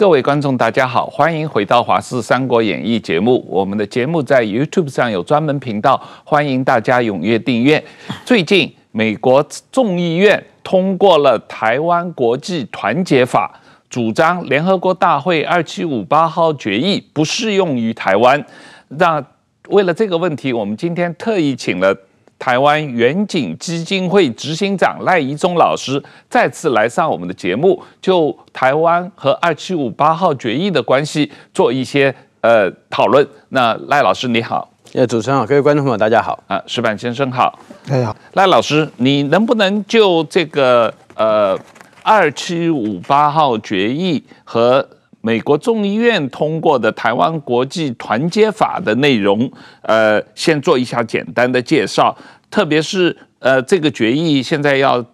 各位观众，大家好，欢迎回到《华视三国演义》节目。我们的节目在 YouTube 上有专门频道，欢迎大家踊跃订阅。最近，美国众议院通过了《台湾国际团结法》，主张联合国大会二七五八号决议不适用于台湾。那为了这个问题，我们今天特意请了。台湾远景基金会执行长赖怡中老师再次来上我们的节目，就台湾和二七五八号决议的关系做一些呃讨论。那赖老师你好，呃，主持人好，各位观众朋友大家好。啊，石板先生好，大家好，赖老师，你能不能就这个呃二七五八号决议和美国众议院通过的《台湾国际团结法》的内容，呃，先做一下简单的介绍。特别是，呃，这个决议现在要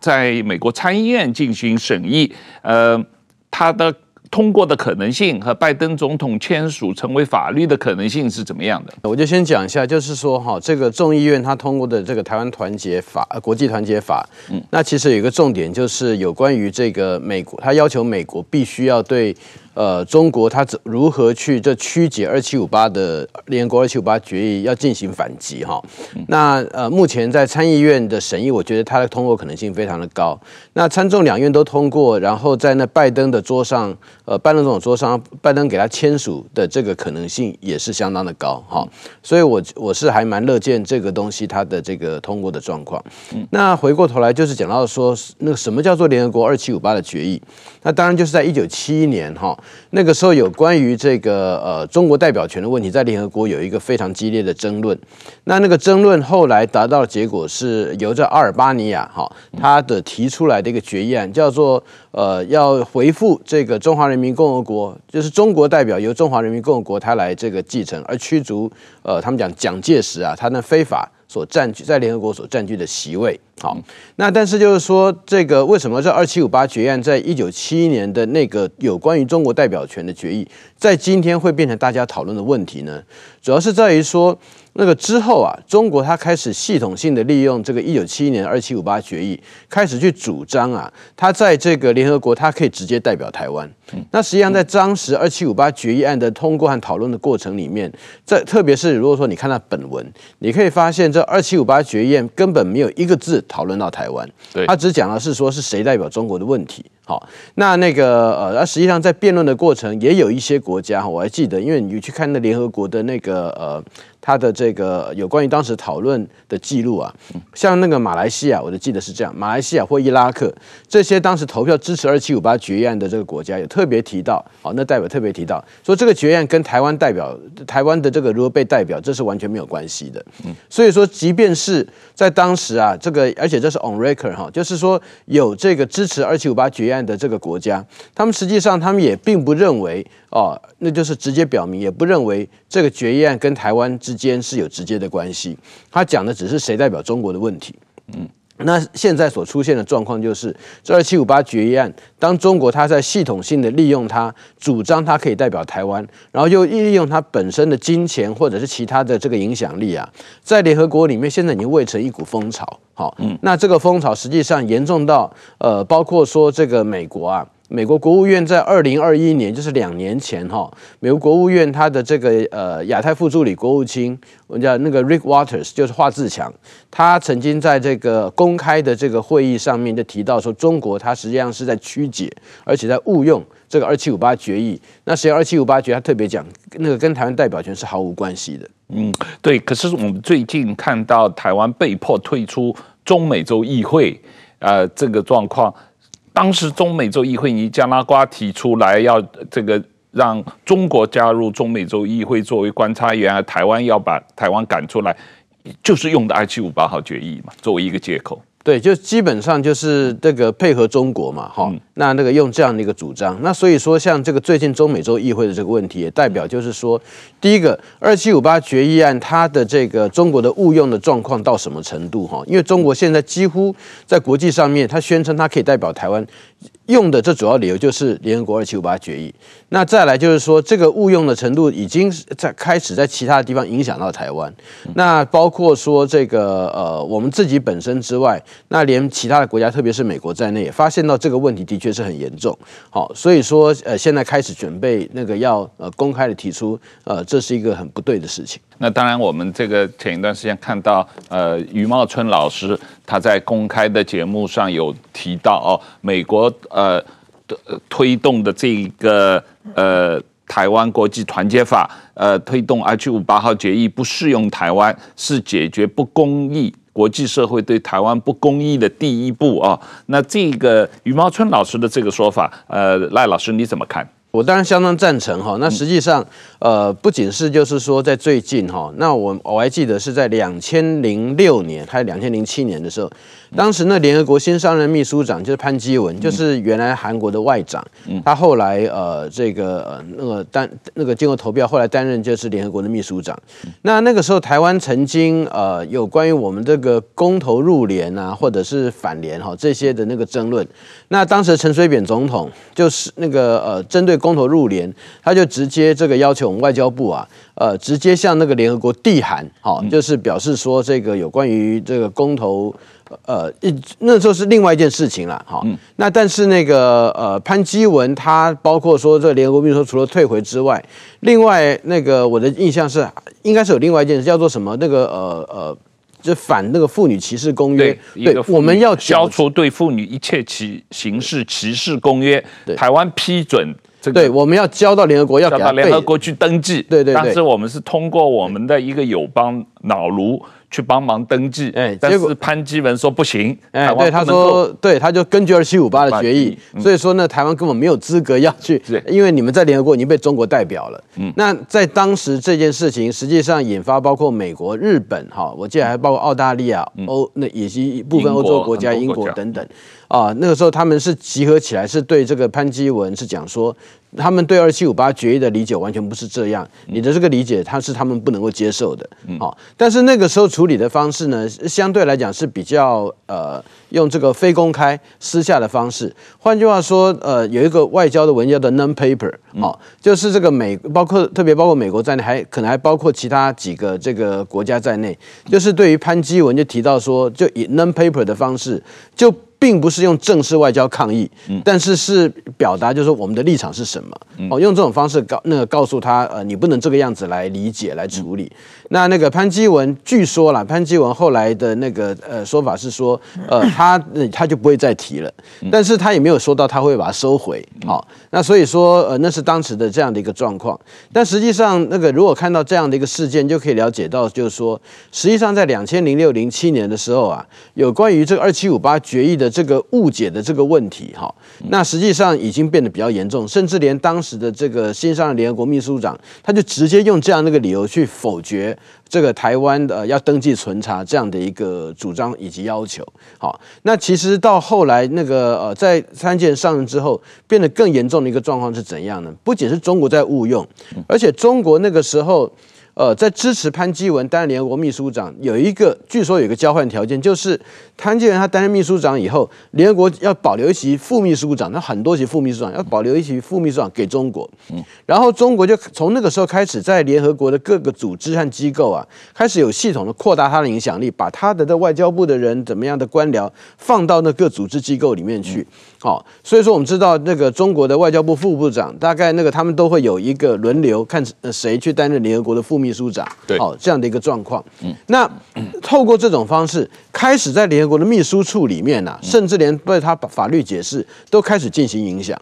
在美国参议院进行审议，呃，它的通过的可能性和拜登总统签署成为法律的可能性是怎么样的？我就先讲一下，就是说哈，这个众议院他通过的这个《台湾团结法》呃，国际团结法，嗯，那其实有一个重点，就是有关于这个美国，他要求美国必须要对。呃，中国它如何去这曲解二七五八的联合国二七五八决议，要进行反击哈？那呃，目前在参议院的审议，我觉得它的通过可能性非常的高。那参众两院都通过，然后在那拜登的桌上，呃，拜登总统桌上，拜登给他签署的这个可能性也是相当的高哈。所以我我是还蛮乐见这个东西它的这个通过的状况。那回过头来就是讲到说，那个什么叫做联合国二七五八的决议？那当然就是在一九七一年哈。那个时候有关于这个呃中国代表权的问题，在联合国有一个非常激烈的争论。那那个争论后来达到的结果是由这阿尔巴尼亚哈他的提出来的一个决议案，叫做呃要回复这个中华人民共和国，就是中国代表由中华人民共和国他来这个继承，而驱逐呃他们讲蒋介石啊他那非法所占据在联合国所占据的席位。好，那但是就是说，这个为什么这二七五八决议案在一九七一年的那个有关于中国代表权的决议，在今天会变成大家讨论的问题呢？主要是在于说，那个之后啊，中国它开始系统性的利用这个一九七一年二七五八决议，开始去主张啊，它在这个联合国它可以直接代表台湾。那实际上在当时二七五八决议案的通过和讨论的过程里面，在特别是如果说你看到本文，你可以发现这二七五八决议案根本没有一个字。讨论到台湾，对，他只讲的是说是谁代表中国的问题。好，那那个呃，那实际上在辩论的过程，也有一些国家，我还记得，因为你去看那联合国的那个呃。他的这个有关于当时讨论的记录啊，像那个马来西亚，我就记得是这样，马来西亚或伊拉克这些当时投票支持二七五八决议案的这个国家，有特别提到，好，那代表特别提到说这个决议案跟台湾代表台湾的这个如何被代表，这是完全没有关系的。所以说，即便是在当时啊，这个而且这是 on record 哈，就是说有这个支持二七五八决议案的这个国家，他们实际上他们也并不认为哦，那就是直接表明，也不认为这个决议案跟台湾之间是有直接的关系，他讲的只是谁代表中国的问题。嗯，那现在所出现的状况就是，这二七五八决议案，当中国他在系统性的利用它，主张它可以代表台湾，然后又利用它本身的金钱或者是其他的这个影响力啊，在联合国里面现在已经蔚成一股风潮。好，嗯，那这个风潮实际上严重到呃，包括说这个美国啊。美国国务院在二零二一年，就是两年前哈，美国国务院他的这个呃亚太副助理国务卿，我们叫那个 Rick Waters，就是华智强，他曾经在这个公开的这个会议上面就提到说，中国它实际上是在曲解，而且在误用这个二七五八决议。那实际上二七五八决议他特别讲，那个跟台湾代表权是毫无关系的。嗯，对。可是我们最近看到台湾被迫退出中美洲议会，呃，这个状况。当时中美洲议会尼加拉瓜提出来要这个让中国加入中美洲议会作为观察员，而台湾要把台湾赶出来，就是用的二七五八号决议嘛，作为一个借口。对，就基本上就是这个配合中国嘛，哈、嗯，那那个用这样的一个主张，那所以说像这个最近中美洲议会的这个问题，也代表就是说，第一个二七五八决议案它的这个中国的误用的状况到什么程度哈？因为中国现在几乎在国际上面，它宣称它可以代表台湾。用的这主要理由就是联合国二七五八决议。那再来就是说，这个误用的程度已经在开始在其他的地方影响到台湾。那包括说这个呃，我们自己本身之外，那连其他的国家，特别是美国在内，也发现到这个问题的确是很严重。好，所以说呃，现在开始准备那个要呃公开的提出呃，这是一个很不对的事情。那当然，我们这个前一段时间看到呃，余茂春老师他在公开的节目上有提到哦，美国呃。推动的这一个呃台湾国际团结法，呃推动 H 五八号决议不适用台湾，是解决不公义国际社会对台湾不公义的第一步啊。那这个余茂春老师的这个说法，呃赖老师你怎么看？我当然相当赞成哈。那实际上，呃，不仅是就是说在最近哈，那我我还记得是在两千零六年还是两千零七年的时候，当时那联合国新上任秘书长就是潘基文，就是原来韩国的外长，他后来呃这个呃那个担那个经过投票后来担任就是联合国的秘书长。那那个时候台湾曾经呃有关于我们这个公投入联啊，或者是反联哈这些的那个争论。那当时陈水扁总统就是那个呃针对。公投入联，他就直接这个要求我们外交部啊，呃，直接向那个联合国递函，好，就是表示说这个有关于这个公投，呃，一那时候是另外一件事情了，好，那但是那个呃潘基文他包括说这联合国秘书除了退回之外，另外那个我的印象是应该是有另外一件事叫做什么那个呃呃。就反那个妇女歧视公约，对，对我们要消除对妇女一切歧形式歧视公约。对，台湾批准这个，对，我们要交到联合国，要给到联合国去登记。对对对，当时我们是通过我们的一个友邦脑卢。去帮忙登记，哎，但是潘基文说不行，哎，对，他说，对，他就根据二七五八的决议，所以说呢，台湾根本没有资格要去，因为你们在联合国已经被中国代表了。嗯，那在当时这件事情实际上引发包括美国、日本，哈，我记得还包括澳大利亚、欧，那以及部分欧洲国家、英国等等，啊，那个时候他们是集合起来，是对这个潘基文是讲说。他们对二七五八决议的理解完全不是这样，你的这个理解，他是他们不能够接受的。好，但是那个时候处理的方式呢，相对来讲是比较呃，用这个非公开、私下的方式。换句话说，呃，有一个外交的文件叫做 non-paper，好，就是这个美，包括特别包括美国在内，还可能还包括其他几个这个国家在内，就是对于潘基文就提到说，就以 non-paper 的方式就。并不是用正式外交抗议，但是是表达就是说我们的立场是什么哦，用这种方式告那个告诉他呃，你不能这个样子来理解来处理。那那个潘基文据说啦，潘基文后来的那个呃说法是说呃他他就不会再提了，但是他也没有说到他会把它收回。好，那所以说呃那是当时的这样的一个状况。但实际上那个如果看到这样的一个事件，就可以了解到就是说，实际上在两千零六零七年的时候啊，有关于这个二七五八决议的。这个误解的这个问题，哈，那实际上已经变得比较严重，甚至连当时的这个新上任联合国秘书长，他就直接用这样的一个理由去否决这个台湾的要登记存查这样的一个主张以及要求。好，那其实到后来那个呃，在参见上任之后，变得更严重的一个状况是怎样呢？不仅是中国在误用，而且中国那个时候。呃，在支持潘基文担任联合国秘书长，有一个据说有一个交换条件，就是潘基文他担任秘书长以后，联合国要保留一席副秘书长，那很多席副秘书长要保留一席副秘书长给中国，嗯，然后中国就从那个时候开始，在联合国的各个组织和机构啊，开始有系统的扩大他的影响力，把他的的外交部的人怎么样的官僚放到那各组织机构里面去。好，所以说我们知道那个中国的外交部副部长，大概那个他们都会有一个轮流看谁去担任联合国的副秘书长，对，好这样的一个状况。嗯，那透过这种方式，开始在联合国的秘书处里面啊，甚至连对他法律解释都开始进行影响。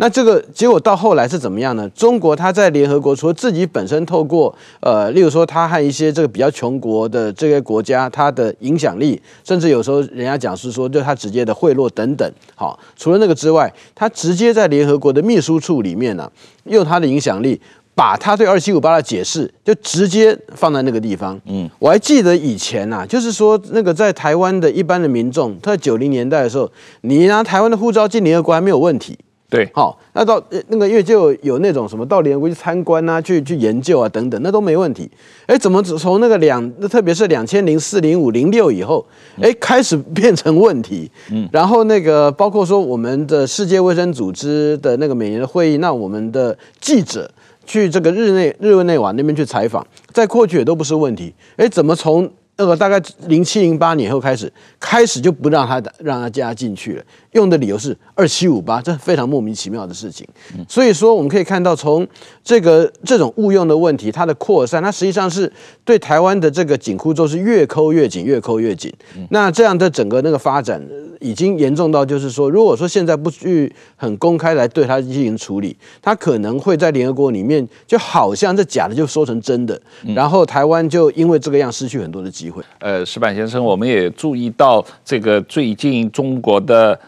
那这个结果到后来是怎么样呢？中国它在联合国除了自己本身透过呃，例如说他和一些这个比较穷国的这些国家，它的影响力，甚至有时候人家讲是说对他直接的贿赂等等。好，除了那个之外，他直接在联合国的秘书处里面呢、啊，用他的影响力，把他对二七五八的解释就直接放在那个地方。嗯，我还记得以前呐、啊，就是说那个在台湾的一般的民众，他在九零年代的时候，你拿台湾的护照进联合国还没有问题。对，好，那到那个因为就有，有那种什么到联合国去参观啊，去去研究啊等等，那都没问题。哎，怎么从那个两，特别是两千零四、零五、零六以后，哎，开始变成问题？嗯，然后那个包括说我们的世界卫生组织的那个每年的会议，那我们的记者去这个日内日内瓦那边去采访，在过去也都不是问题。哎，怎么从那个大概零七零八年后开始，开始就不让他让他加进去了？用的理由是二七五八，这非常莫名其妙的事情。所以说，我们可以看到，从这个这种误用的问题，它的扩散，它实际上是对台湾的这个紧箍咒是越抠越紧，越抠越紧。那这样的整个那个发展，已经严重到就是说，如果说现在不去很公开来对它进行处理，它可能会在联合国里面，就好像这假的就说成真的，然后台湾就因为这个样失去很多的机会。呃，石板先生，我们也注意到这个最近中国的。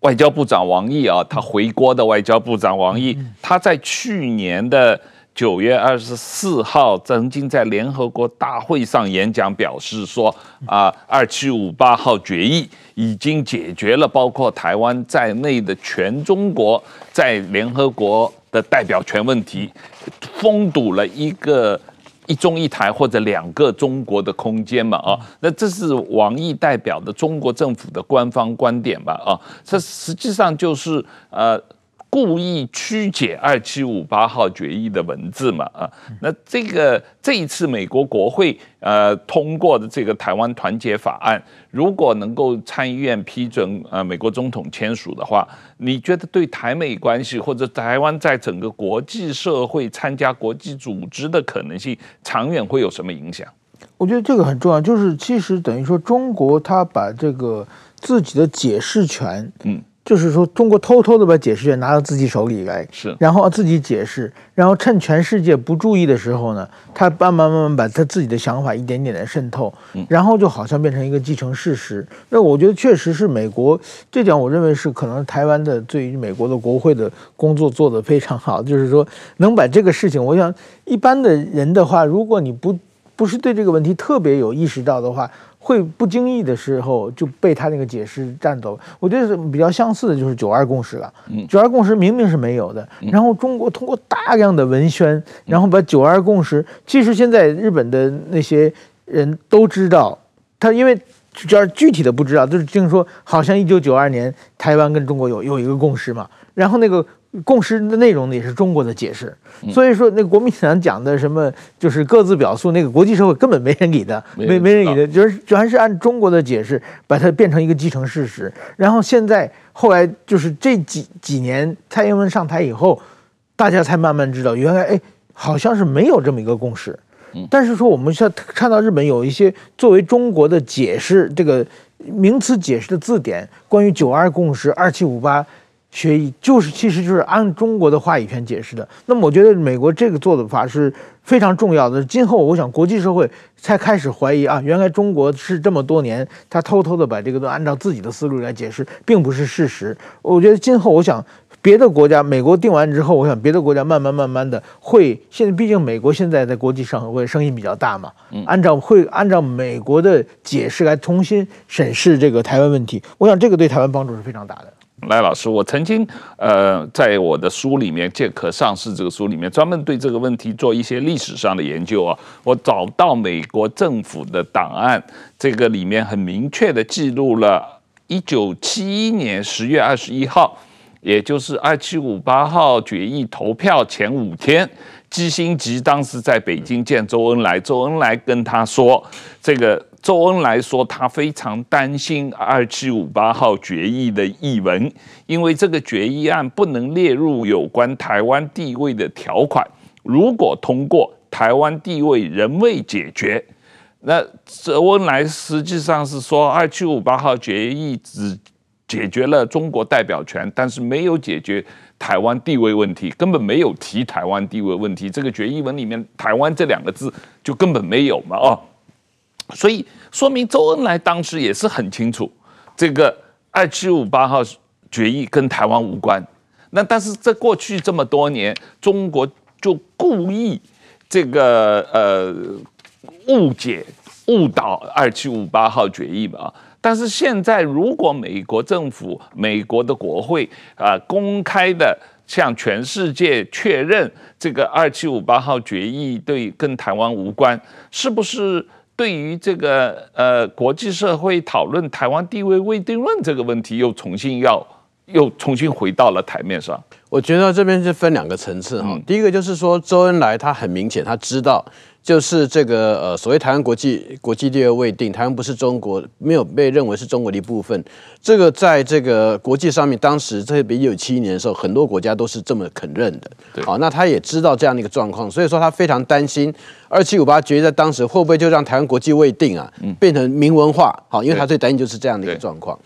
外交部长王毅啊，他回国的外交部长王毅，他在去年的九月二十四号曾经在联合国大会上演讲，表示说啊，二七五八号决议已经解决了包括台湾在内的全中国在联合国的代表权问题，封堵了一个。一中一台或者两个中国的空间嘛啊，那这是王毅代表的中国政府的官方观点吧啊，这实际上就是呃。故意曲解二七五八号决议的文字嘛啊，那这个这一次美国国会呃通过的这个台湾团结法案，如果能够参议院批准呃美国总统签署的话，你觉得对台美关系或者台湾在整个国际社会参加国际组织的可能性，长远会有什么影响？我觉得这个很重要，就是其实等于说中国他把这个自己的解释权，嗯。就是说，中国偷偷的把解释权拿到自己手里来，是，然后自己解释，然后趁全世界不注意的时候呢，他慢慢慢慢把他自己的想法一点点的渗透，然后就好像变成一个既成事实。那我觉得确实是美国这点，我认为是可能台湾的对于美国的国会的工作做得非常好，就是说能把这个事情，我想一般的人的话，如果你不不是对这个问题特别有意识到的话。会不经意的时候就被他那个解释占走，我觉得比较相似的，就是九二共识了。九二共识明明是没有的，然后中国通过大量的文宣，然后把九二共识，其实现在日本的那些人都知道，他因为只要具体的不知道，就是听说好像一九九二年台湾跟中国有有一个共识嘛，然后那个。共识的内容呢，也是中国的解释，所以说那个国民党讲的什么就是各自表述，那个国际社会根本没人理的，没没人理的，就是全是按中国的解释把它变成一个既成事实。然后现在后来就是这几几年蔡英文上台以后，大家才慢慢知道，原来哎好像是没有这么一个共识。但是说我们现在看到日本有一些作为中国的解释这个名词解释的字典，关于九二共识、二七五八。决议就是，其实就是按中国的话语权解释的。那么，我觉得美国这个做的法是非常重要的。今后，我想国际社会才开始怀疑啊，原来中国是这么多年，他偷偷的把这个都按照自己的思路来解释，并不是事实。我觉得今后，我想别的国家，美国定完之后，我想别的国家慢慢慢慢的会。现在毕竟美国现在在国际上会声音比较大嘛，按照会按照美国的解释来重新审视这个台湾问题。我想这个对台湾帮助是非常大的。赖老师，我曾经呃，在我的书里面《借壳上市》这个书里面，专门对这个问题做一些历史上的研究啊。我找到美国政府的档案，这个里面很明确的记录了，一九七一年十月二十一号，也就是二七五八号决议投票前五天，基辛吉当时在北京见周恩来，周恩来跟他说这个。周恩来说，他非常担心二七五八号决议的译文，因为这个决议案不能列入有关台湾地位的条款。如果通过，台湾地位仍未解决。那周恩来实际上是说，二七五八号决议只解决了中国代表权，但是没有解决台湾地位问题，根本没有提台湾地位问题。这个决议文里面“台湾”这两个字就根本没有嘛？哦。所以说明周恩来当时也是很清楚，这个二七五八号决议跟台湾无关。那但是在过去这么多年，中国就故意这个呃误解误导二七五八号决议嘛啊。但是现在，如果美国政府、美国的国会啊、呃、公开的向全世界确认这个二七五八号决议对跟台湾无关，是不是对于这个呃国际社会讨论台湾地位未定论这个问题又重新要又重新回到了台面上？我觉得这边是分两个层次哈。第一个就是说，周恩来他很明显他知道。就是这个呃，所谓台湾国际国际地位未定，台湾不是中国，没有被认为是中国的一部分。这个在这个国际上面，当时特别一九七一年的时候，很多国家都是这么肯认的。好，那他也知道这样的一个状况，所以说他非常担心二七五八决议在当时会不会就让台湾国际未定啊，变成明文化。好，因为他最担心就是这样的一个状况。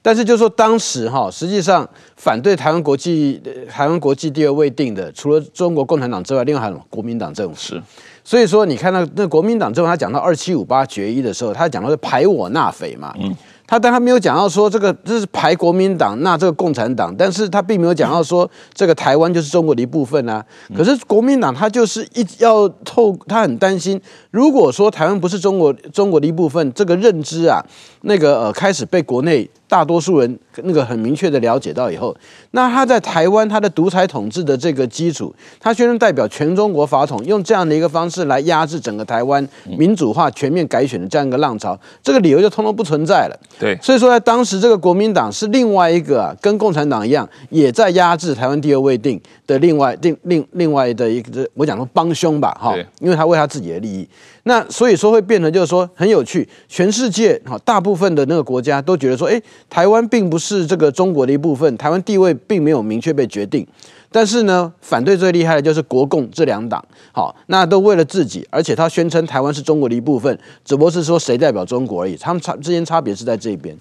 但是就是说当时哈，实际上反对台湾国际台湾国际地位未定的，除了中国共产党之外，另外还有国民党政府是。所以说，你看到那国民党之后，他讲到二七五八决议的时候，他讲到是排我纳匪嘛。嗯。他但他没有讲到说这个这是排国民党纳这个共产党，但是他并没有讲到说这个台湾就是中国的一部分啊。可是国民党他就是一要透，他很担心，如果说台湾不是中国中国的一部分，这个认知啊，那个呃开始被国内。大多数人那个很明确的了解到以后，那他在台湾他的独裁统治的这个基础，他宣称代表全中国法统，用这样的一个方式来压制整个台湾民主化、全面改选的这样一个浪潮，这个理由就通通不存在了。对，所以说在当时这个国民党是另外一个、啊、跟共产党一样，也在压制台湾地位未定的另外另另另外的一个，我讲说帮凶吧，哈，因为他为他自己的利益。那所以说会变成就是说很有趣，全世界哈大部分的那个国家都觉得说，哎，台湾并不是这个中国的一部分，台湾地位并没有明确被决定。但是呢，反对最厉害的就是国共这两党，好，那都为了自己，而且他宣称台湾是中国的一部分，只不过是说谁代表中国而已，他们差之间差别是在这边。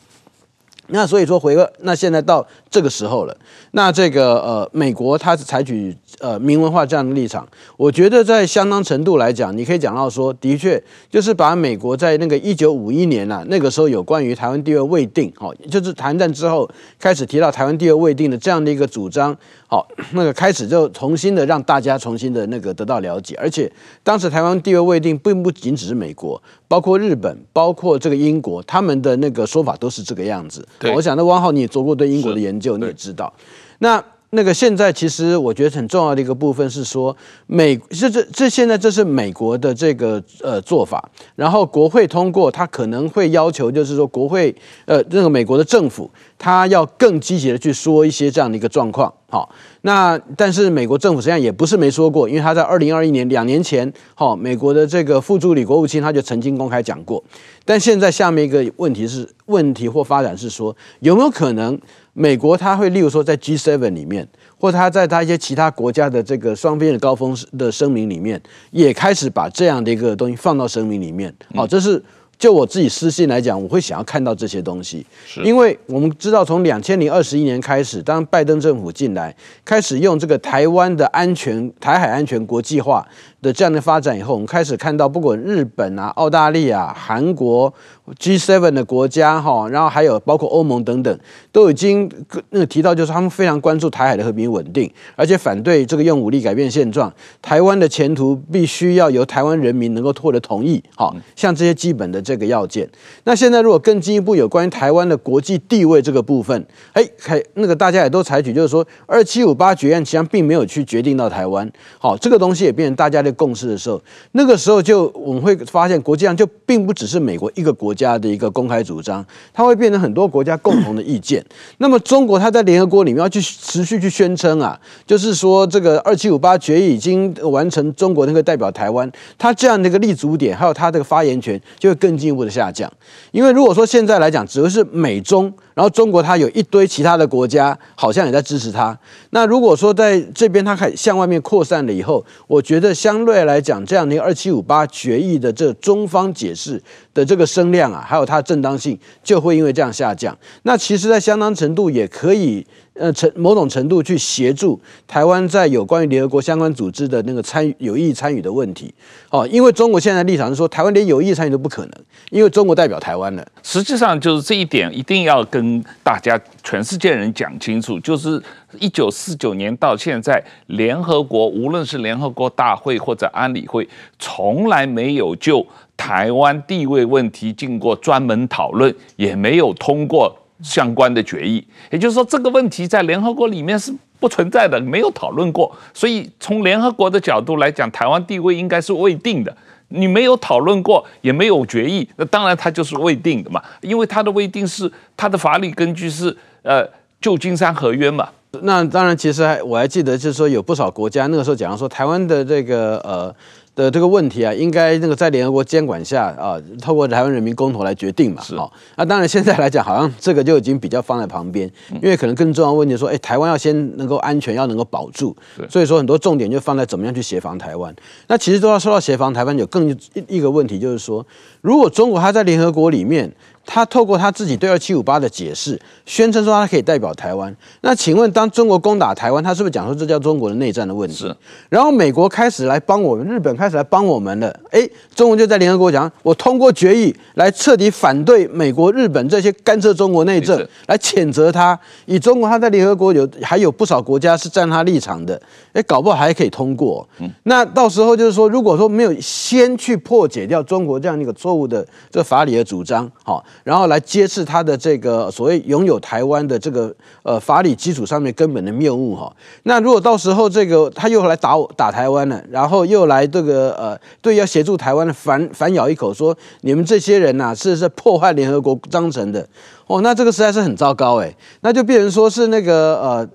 那所以说回个，那现在到这个时候了，那这个呃，美国它是采取呃明文化这样的立场，我觉得在相当程度来讲，你可以讲到说，的确就是把美国在那个一九五一年啊，那个时候有关于台湾地位未定，好，就是谈战之后开始提到台湾地位未定的这样的一个主张。好，那个开始就重新的让大家重新的那个得到了解，而且当时台湾地位未定，并不仅只是美国，包括日本，包括这个英国，他们的那个说法都是这个样子。对，我想那汪浩你也做过对英国的研究，你也知道，那。那个现在其实我觉得很重要的一个部分是说，美这这这现在这是美国的这个呃做法，然后国会通过，他可能会要求就是说国会呃那个美国的政府，他要更积极的去说一些这样的一个状况。好，那但是美国政府实际上也不是没说过，因为他在二零二一年两年前，好，美国的这个副助理国务卿他就曾经公开讲过，但现在下面一个问题是问题或发展是说有没有可能？美国他会，例如说在 G7 里面，或他在他一些其他国家的这个双边的高峰的声明里面，也开始把这样的一个东西放到声明里面。好，这是就我自己私信来讲，我会想要看到这些东西，因为我们知道从两千零二十一年开始，当拜登政府进来，开始用这个台湾的安全、台海安全国际化的这样的发展以后，我们开始看到不管日本啊、澳大利亚、韩国。G7 的国家哈，然后还有包括欧盟等等，都已经那个提到，就是他们非常关注台海的和平稳定，而且反对这个用武力改变现状。台湾的前途必须要由台湾人民能够获得同意，好，像这些基本的这个要件。那现在如果更进一步有关于台湾的国际地位这个部分，哎，还那个大家也都采取，就是说二七五八决议案实际上并没有去决定到台湾，好，这个东西也变成大家的共识的时候，那个时候就我们会发现国际上就并不只是美国一个国家的一个公开主张，它会变成很多国家共同的意见。那么中国它在联合国里面要去持续去宣称啊，就是说这个二七五八决议已经完成，中国那个代表台湾，它这样的一个立足点，还有它这个发言权就会更进一步的下降。因为如果说现在来讲，只会是美中。然后中国它有一堆其他的国家，好像也在支持它。那如果说在这边它开始向外面扩散了以后，我觉得相对来讲，这样的一个二七五八决议的这中方解释的这个声量啊，还有它的正当性，就会因为这样下降。那其实，在相当程度也可以。呃，程某种程度去协助台湾在有关于联合国相关组织的那个参与有意参与的问题，哦，因为中国现在立场是说台湾连有意参与都不可能，因为中国代表台湾了。实际上就是这一点一定要跟大家全世界人讲清楚，就是一九四九年到现在，联合国无论是联合国大会或者安理会，从来没有就台湾地位问题经过专门讨论，也没有通过相关的决议。也就是说，这个问题在联合国里面是不存在的，没有讨论过。所以从联合国的角度来讲，台湾地位应该是未定的。你没有讨论过，也没有决议，那当然它就是未定的嘛。因为它的未定是它的法理根据是呃旧金山合约嘛。那当然，其实还我还记得，就是说有不少国家那个时候讲到说台湾的这个呃。的这个问题啊，应该那个在联合国监管下啊，透过台湾人民公投来决定嘛。好，那当然现在来讲，好像这个就已经比较放在旁边，因为可能更重要的问题说，哎，台湾要先能够安全，要能够保住。所以说很多重点就放在怎么样去协防台湾。那其实都要说到协防台湾，有更一一个问题就是说，如果中国它在联合国里面。他透过他自己对二七五八的解释，宣称说他可以代表台湾。那请问，当中国攻打台湾，他是不是讲说这叫中国的内战的问题？是。然后美国开始来帮我们，日本开始来帮我们了。哎，中国就在联合国讲，我通过决议来彻底反对美国、日本这些干涉中国内政，来谴责他。以中国他在联合国有还有不少国家是站他立场的，哎，搞不好还可以通过。嗯。那到时候就是说，如果说没有先去破解掉中国这样一个错误的这个法理的主张，好。然后来揭示他的这个所谓拥有台湾的这个呃法理基础上面根本的谬误哈。那如果到时候这个他又来打我打台湾了，然后又来这个呃对要协助台湾的反反咬一口说你们这些人呐、啊、是是破坏联合国章程的哦，那这个实在是很糟糕哎，那就变成说是那个呃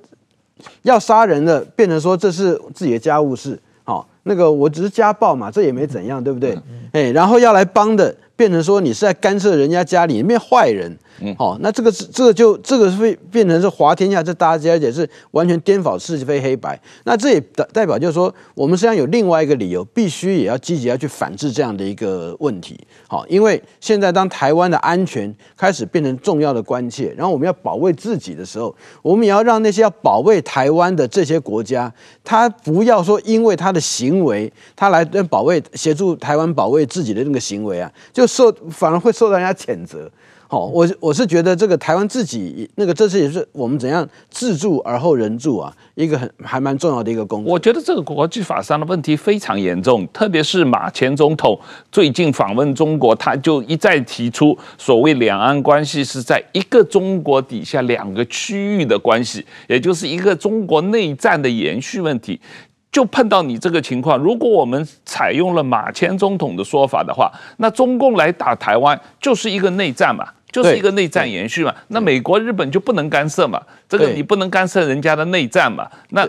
要杀人的变成说这是自己的家务事好，那个我只是家暴嘛，这也没怎样对不对？哎，然后要来帮的。变成说你是在干涉人家家里面坏人。嗯，好，那这个是这个就这个会变成是滑天下，这大家而且是完全颠倒是非黑白。那这也代代表就是说，我们实际上有另外一个理由，必须也要积极要去反制这样的一个问题。好，因为现在当台湾的安全开始变成重要的关切，然后我们要保卫自己的时候，我们也要让那些要保卫台湾的这些国家，他不要说因为他的行为，他来保卫协助台湾保卫自己的那个行为啊，就受反而会受到人家谴责。哦，我我是觉得这个台湾自己那个，这次也是我们怎样自助而后人助啊，一个很还蛮重要的一个工作。我觉得这个国际法上的问题非常严重，特别是马前总统最近访问中国，他就一再提出所谓两岸关系是在一个中国底下两个区域的关系，也就是一个中国内战的延续问题。就碰到你这个情况，如果我们采用了马前总统的说法的话，那中共来打台湾就是一个内战嘛。就是一个内战延续嘛，那美国、日本就不能干涉嘛，这个你不能干涉人家的内战嘛，那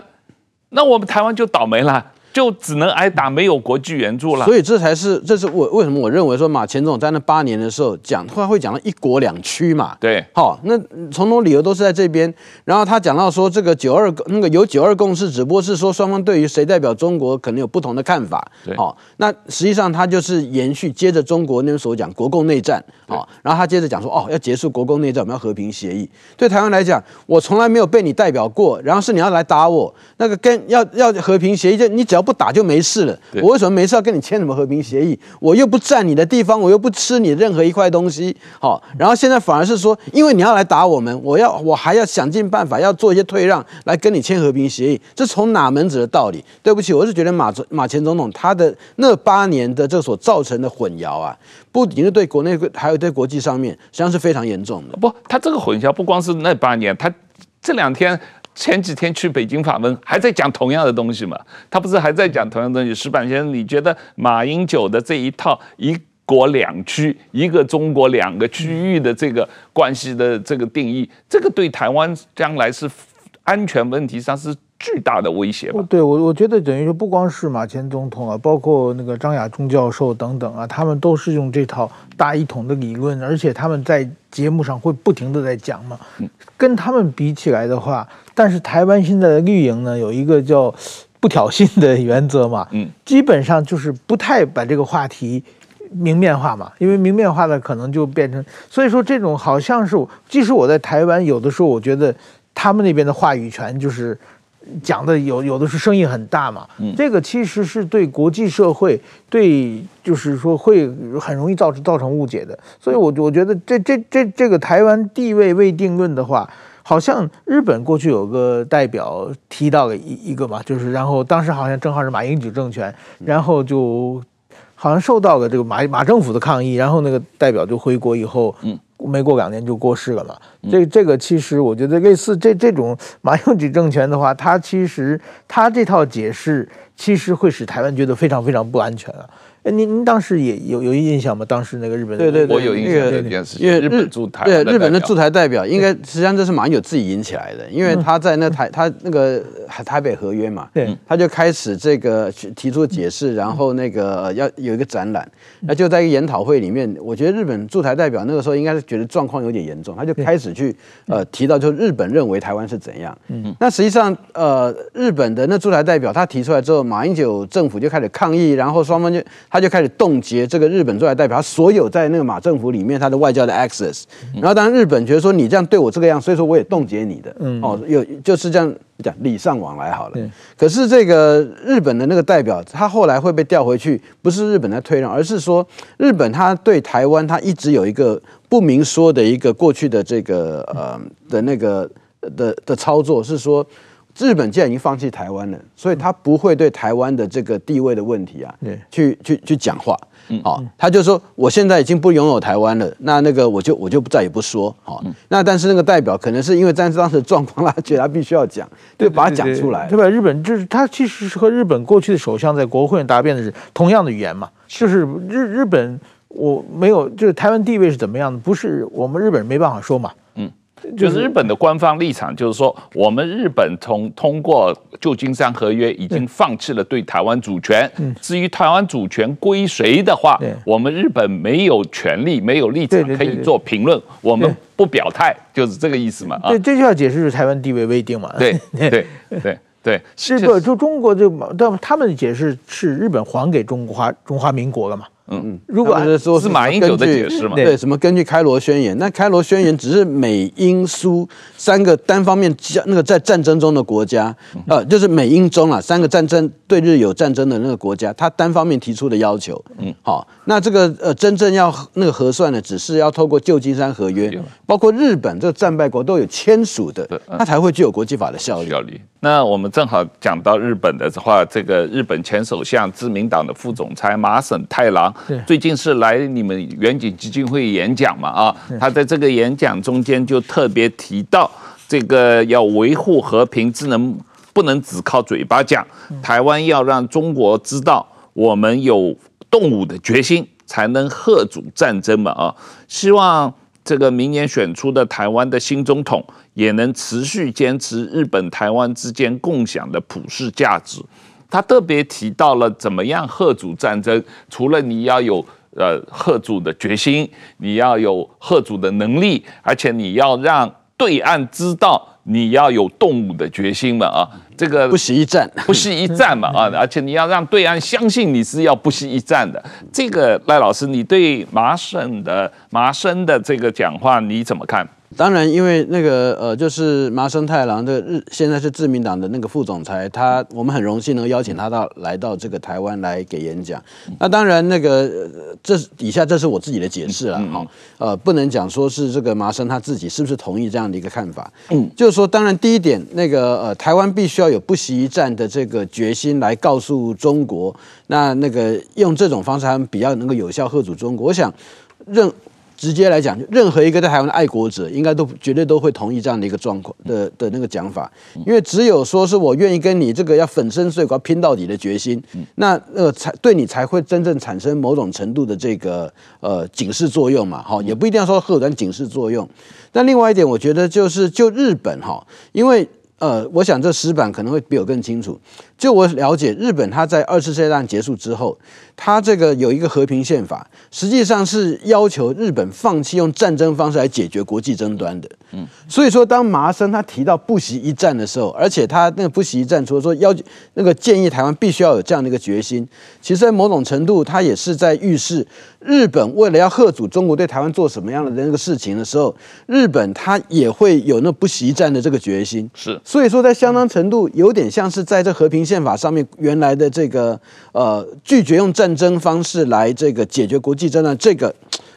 那我们台湾就倒霉了。就只能挨打，没有国际援助了。所以这才是，这是我为什么我认为说马前总在那八年的时候讲，后来会讲到一国两区嘛。对，好，那种种理由都是在这边。然后他讲到说，这个九二那个有九二共识，只不过是说双方对于谁代表中国可能有不同的看法。对，好，那实际上他就是延续接着中国那边所讲国共内战。好，然后他接着讲说，哦，要结束国共内战，我们要和平协议。对台湾来讲，我从来没有被你代表过，然后是你要来打我，那个跟要要和平协议，就你只要不打就没事了。我为什么没事要跟你签什么和平协议？我又不占你的地方，我又不吃你任何一块东西。好，然后现在反而是说，因为你要来打我们，我要我还要想尽办法要做一些退让，来跟你签和平协议。这从哪门子的道理？对不起，我是觉得马马前总统他的那八年的这所造成的混淆啊，不仅是对国内，还有对国际上面，实际上是非常严重的。不，他这个混淆不光是那八年，他这两天。前几天去北京访问，还在讲同样的东西嘛？他不是还在讲同样的东西？石板先生，你觉得马英九的这一套“一国两区”、“一个中国两个区域”的这个关系的这个定义，这个对台湾将来是安全问题上是巨大的威胁吧？对，我我觉得等于说，不光是马前总统啊，包括那个张亚中教授等等啊，他们都是用这套大一统的理论，而且他们在节目上会不停的在讲嘛。跟他们比起来的话。但是台湾现在的绿营呢，有一个叫不挑衅的原则嘛，嗯，基本上就是不太把这个话题明面化嘛，因为明面化的可能就变成，所以说这种好像是，即使我在台湾，有的时候我觉得他们那边的话语权就是讲的有有的是声音很大嘛，嗯，这个其实是对国际社会对就是说会很容易造成造成误解的，所以我我觉得这这这这个台湾地位未定论的话，好像日本过去有个代表提到了一一个嘛，就是然后当时好像正好是马英九政权，然后就好像受到了这个马马政府的抗议，然后那个代表就回国以后，嗯。没过两年就过世了嘛？这这个其实我觉得类似这这种马英九政权的话，他其实他这套解释其实会使台湾觉得非常非常不安全啊。您您当时也有有印象吗？当时那个日本对对对，我有印象这件事情，因为日本驻台对日本的驻台代表，应该实际上这是马英九自己引起来的，因为他在那台他那个台北合约嘛，对，他就开始这个提出解释，然后那个要有一个展览，那就在一个研讨会里面，我觉得日本驻台代表那个时候应该是觉得状况有点严重，他就开始去呃提到，就日本认为台湾是怎样，嗯，那实际上呃日本的那驻台代表他提出来之后，马英九政府就开始抗议，然后双方就。他就开始冻结这个日本驻台代表他所有在那个马政府里面他的外交的 access，然后当然日本觉得说你这样对我这个样，所以说我也冻结你的，哦，有就是这样讲礼尚往来好了。可是这个日本的那个代表他后来会被调回去，不是日本在退让，而是说日本他对台湾他一直有一个不明说的一个过去的这个呃的那个的的操作是说。日本既然已经放弃台湾了，所以他不会对台湾的这个地位的问题啊，去去去讲话。好，他就说我现在已经不拥有台湾了，那那个我就我就再也不说。好，那但是那个代表可能是因为当时当时的状况，他觉得他必须要讲，就把它讲出来，对吧？日本就是他其实是和日本过去的首相在国会答辩的是同样的语言嘛，就是日日本我没有就是台湾地位是怎么样的，不是我们日本人没办法说嘛。就是日本的官方立场，就是说，我们日本从通过旧金山合约已经放弃了对台湾主权。至于台湾主权归谁的话，我们日本没有权利、没有立场可以做评论，我们不表态，就是这个意思嘛。对，这就要解释是台湾地位未定嘛。对 对对对，是不？就中国就但他们的解释是日本还给中华中华民国了嘛？嗯嗯，如果是说是马英九的解释嘛？对，什么根据开罗宣言？那开罗宣言只是美英苏三个单方面那个在战争中的国家，呃，就是美英中啊三个战争对日有战争的那个国家，他单方面提出的要求。嗯，好，那这个呃真正要那个核算的，只是要透过旧金山合约，包括日本这个战败国都有签署的，它才会具有国际法的效力。效力。那我们正好讲到日本的话，这个日本前首相自民党的副总裁麻省太郎。最近是来你们远景基金会演讲嘛？啊，他在这个演讲中间就特别提到，这个要维护和平，只能不能只靠嘴巴讲。台湾要让中国知道，我们有动武的决心，才能吓阻战争嘛？啊，希望这个明年选出的台湾的新总统，也能持续坚持日本台湾之间共享的普世价值。他特别提到了怎么样贺主战争，除了你要有呃贺主的决心，你要有贺主的能力，而且你要让对岸知道你要有动武的决心嘛啊，这个不惜一战，不惜一战嘛啊，而且你要让对岸相信你是要不惜一战的。这个赖老师，你对麻省的麻生的这个讲话你怎么看？当然，因为那个呃，就是麻生太郎的日，现在是自民党的那个副总裁，他我们很荣幸能邀请他到来到这个台湾来给演讲。那当然，那个这底下这是我自己的解释了哈，呃，不能讲说是这个麻生他自己是不是同意这样的一个看法。嗯，就是说，当然第一点，那个呃，台湾必须要有不惜一战的这个决心来告诉中国，那那个用这种方式还比较能够有效吓阻中国。我想任。直接来讲，任何一个在台湾的爱国者，应该都绝对都会同意这样的一个状况的的那个讲法，因为只有说是我愿意跟你这个要粉身碎骨拼到底的决心，那呃才对你才会真正产生某种程度的这个呃警示作用嘛，哈，也不一定要说核然警示作用。但另外一点，我觉得就是就日本哈，因为。呃，我想这石板可能会比我更清楚。就我了解，日本它在二次世界大战结束之后，它这个有一个和平宪法，实际上是要求日本放弃用战争方式来解决国际争端的。嗯，所以说当麻生他提到不惜一战的时候，而且他那个不惜一战，除了说要那个建议台湾必须要有这样的一个决心，其实在某种程度，他也是在预示日本为了要贺阻中国对台湾做什么样的那个事情的时候，日本他也会有那不惜一战的这个决心。是，所以说在相当程度有点像是在这和平宪宪法上面原来的这个呃拒绝用战争方式来这个解决国际争端，这个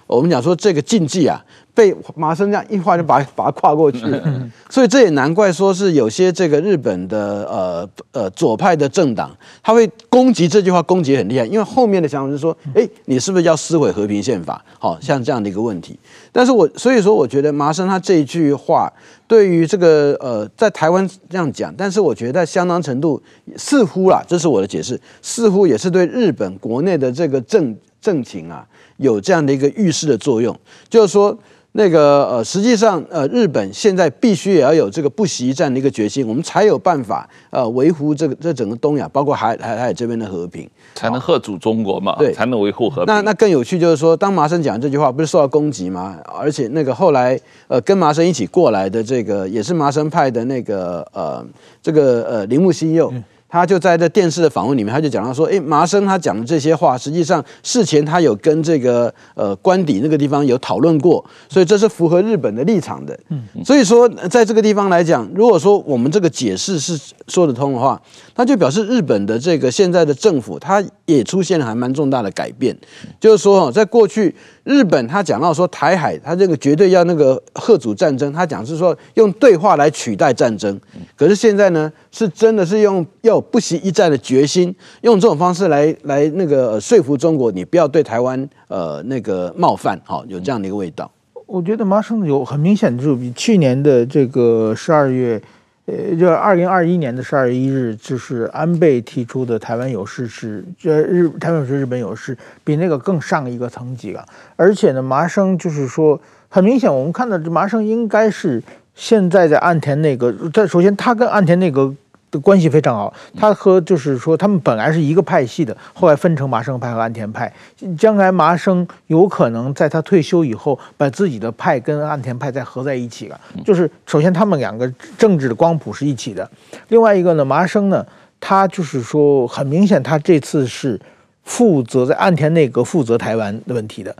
我们讲说这个禁忌啊。被麻生这样一画就把把它跨过去了，所以这也难怪说是有些这个日本的呃呃左派的政党，他会攻击这句话，攻击很厉害，因为后面的想法是说，哎，你是不是要撕毁和平宪法？好像这样的一个问题。但是我所以说，我觉得麻生他这一句话对于这个呃在台湾这样讲，但是我觉得在相当程度似乎啦，这是我的解释，似乎也是对日本国内的这个政政情啊有这样的一个预示的作用，就是说。那个呃，实际上呃，日本现在必须也要有这个不惜一战的一个决心，我们才有办法呃维护这个这整个东亚，包括海海海这边的和平，才能吓阻中国嘛，对，才能维护和平。那那更有趣就是说，当麻生讲这句话，不是受到攻击吗？而且那个后来呃跟麻生一起过来的这个也是麻生派的那个呃这个呃铃木新佑。嗯他就在这电视的访问里面，他就讲到说，诶，麻生他讲的这些话，实际上事前他有跟这个呃官邸那个地方有讨论过，所以这是符合日本的立场的。嗯，所以说在这个地方来讲，如果说我们这个解释是说得通的话，那就表示日本的这个现在的政府，它也出现了还蛮重大的改变，就是说，在过去。日本他讲到说台海，他这个绝对要那个吓阻战争，他讲是说用对话来取代战争。可是现在呢，是真的是用要不惜一战的决心，用这种方式来来那个说服中国，你不要对台湾呃那个冒犯，好，有这样的一个味道。我觉得麻生有很明显的就比去年的这个十二月。呃，就二零二一年的十二月一日，就是安倍提出的台湾有事是，这日台湾有事，日本有事，比那个更上一个层级了。而且呢，麻生就是说，很明显，我们看到这麻生应该是现在在岸田内阁，他首先他跟岸田内阁。的关系非常好，他和就是说，他们本来是一个派系的，后来分成麻生派和安田派。将来麻生有可能在他退休以后，把自己的派跟安田派再合在一起了。就是首先他们两个政治的光谱是一起的，另外一个呢，麻生呢，他就是说很明显，他这次是负责在岸田内阁负责台湾的问题的。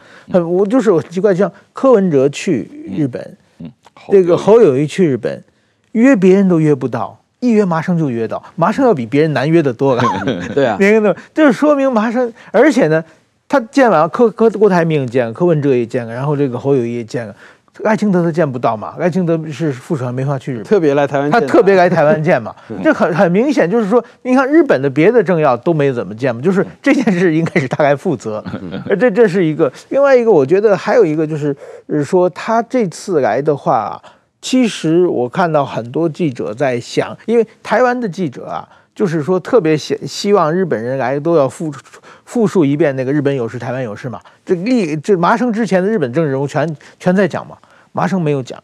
我就是我奇怪，像柯文哲去日本，这个侯友谊去日本，约别人都约不到。一约麻生就约到，麻生要比别人难约的多了。对啊，别人都就是说明麻生，而且呢，他见完柯柯郭台铭见了，柯文哲也见了，然后这个侯友谊也见了，艾清德他见不到嘛？艾清德是副手，没法去日本，特别来台湾，他特别来台湾见嘛。这很很明显，就是说，你看日本的别的政要都没怎么见嘛，就是这件事应该是他来负责。这这是一个，另外一个，我觉得还有一个就是，是说他这次来的话。其实我看到很多记者在想，因为台湾的记者啊，就是说特别希希望日本人来都要复复述一遍那个日本有事，台湾有事嘛。这历这麻生之前的日本政治人物全全在讲嘛，麻生没有讲。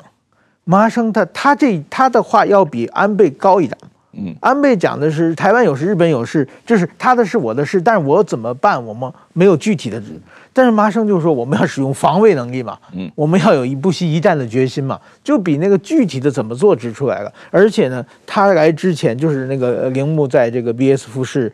麻生他他这他的话要比安倍高一档。嗯，安倍讲的是台湾有事，日本有事，就是他的事，我的事，但是我怎么办？我们没有具体的。但是麻生就是说，我们要使用防卫能力嘛，嗯，我们要有一不惜一战的决心嘛，就比那个具体的怎么做指出来了。而且呢，他来之前就是那个铃木在这个 BS 富士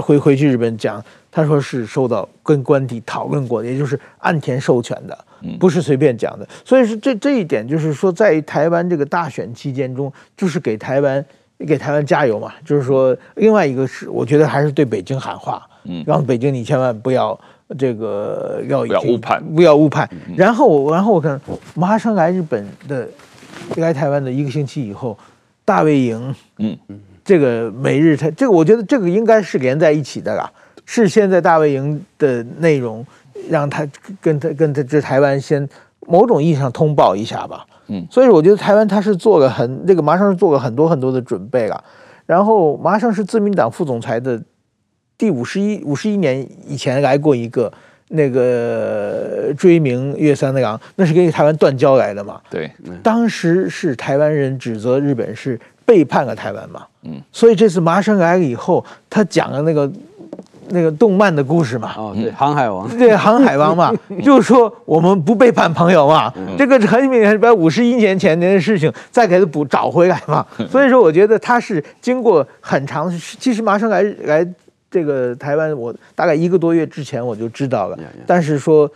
回回去日本讲，他说是受到跟官邸讨论过的，也就是岸田授权的，不是随便讲的。所以说这这一点就是说，在台湾这个大选期间中，就是给台湾给台湾加油嘛。就是说，另外一个是我觉得还是对北京喊话，嗯，让北京你千万不要。这个要不要误判，不要误判。然后，然后我看麻生来日本的，来台湾的一个星期以后，大卫营，嗯嗯，这个美日台，这个我觉得这个应该是连在一起的啦。是现在大卫营的内容，让他跟他跟他这台湾先某种意义上通报一下吧。嗯，所以我觉得台湾他是做了很这个麻生是做了很多很多的准备了。然后麻生是自民党副总裁的。第五十一五十一年以前来过一个那个追名越三郎，那是跟台湾断交来的嘛？对，当时是台湾人指责日本是背叛了台湾嘛。嗯，所以这次麻生来了以后，他讲了那个那个动漫的故事嘛。哦，对，航海王。对，航海王嘛，就是说我们不背叛朋友嘛。嗯、这个很明显，把五十一年前的事情再给他补找回来嘛。所以说，我觉得他是经过很长，其实麻生来来这个台湾，我大概一个多月之前我就知道了，但是说